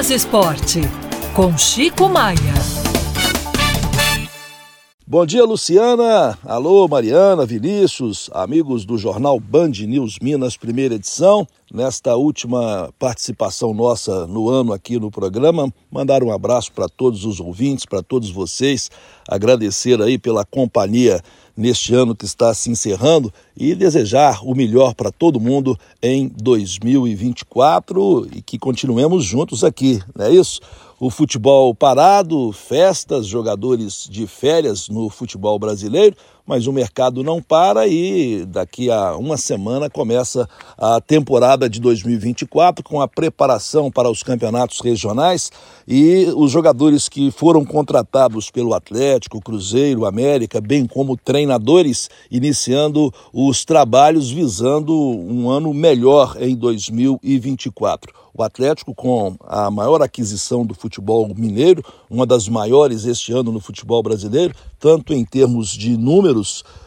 Minas Esporte, com Chico Maia. Bom dia, Luciana. Alô, Mariana, Vinícius, amigos do jornal Band News Minas, primeira edição. Nesta última participação nossa no ano aqui no programa, mandar um abraço para todos os ouvintes, para todos vocês, agradecer aí pela companhia neste ano que está se encerrando e desejar o melhor para todo mundo em 2024 e que continuemos juntos aqui, não é isso? o futebol parado, festas, jogadores de férias no futebol brasileiro, mas o mercado não para e daqui a uma semana começa a temporada de 2024 com a preparação para os campeonatos regionais e os jogadores que foram contratados pelo Atlético, Cruzeiro, América, bem como treinadores, iniciando os trabalhos visando um ano melhor em 2024. O Atlético, com a maior aquisição do futebol mineiro, uma das maiores este ano no futebol brasileiro, tanto em termos de números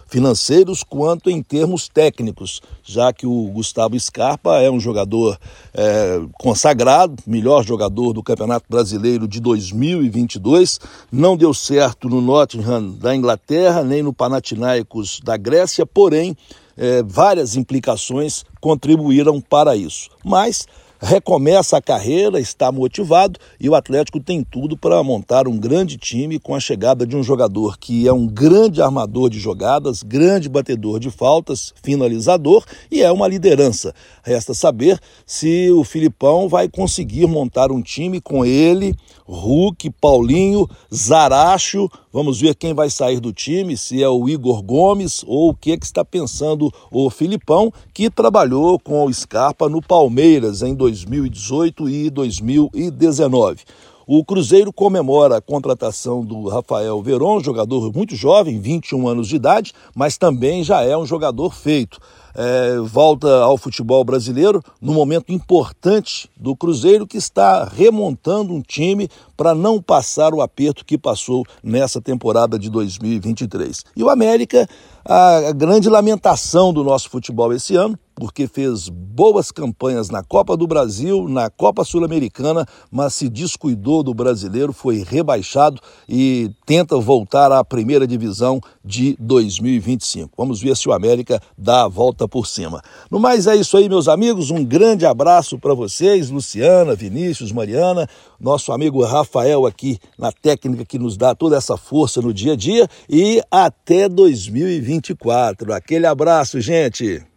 financeiros quanto em termos técnicos, já que o Gustavo Scarpa é um jogador é, consagrado, melhor jogador do Campeonato Brasileiro de 2022. Não deu certo no Nottingham da Inglaterra, nem no Panathinaikos da Grécia, porém, é, várias implicações contribuíram para isso. Mas recomeça a carreira, está motivado e o Atlético tem tudo para montar um grande time com a chegada de um jogador que é um grande armador de jogadas, grande batedor de faltas, finalizador e é uma liderança. Resta saber se o Filipão vai conseguir montar um time com ele, Hulk, Paulinho, Zaracho. Vamos ver quem vai sair do time, se é o Igor Gomes ou o que, é que está pensando o Filipão, que trabalhou com o Scarpa no Palmeiras em 2018 e 2019. O Cruzeiro comemora a contratação do Rafael Veron, jogador muito jovem, 21 anos de idade, mas também já é um jogador feito é, volta ao futebol brasileiro no momento importante do Cruzeiro, que está remontando um time para não passar o aperto que passou nessa temporada de 2023. E o América, a grande lamentação do nosso futebol esse ano, porque fez boas campanhas na Copa do Brasil, na Copa Sul-Americana, mas se descuidou do brasileiro, foi rebaixado e tenta voltar à primeira divisão de 2025. Vamos ver se o América dá a volta por cima. No mais é isso aí, meus amigos. Um grande abraço para vocês, Luciana, Vinícius, Mariana, nosso amigo Rafael aqui na técnica que nos dá toda essa força no dia a dia e até 2024. Aquele abraço, gente.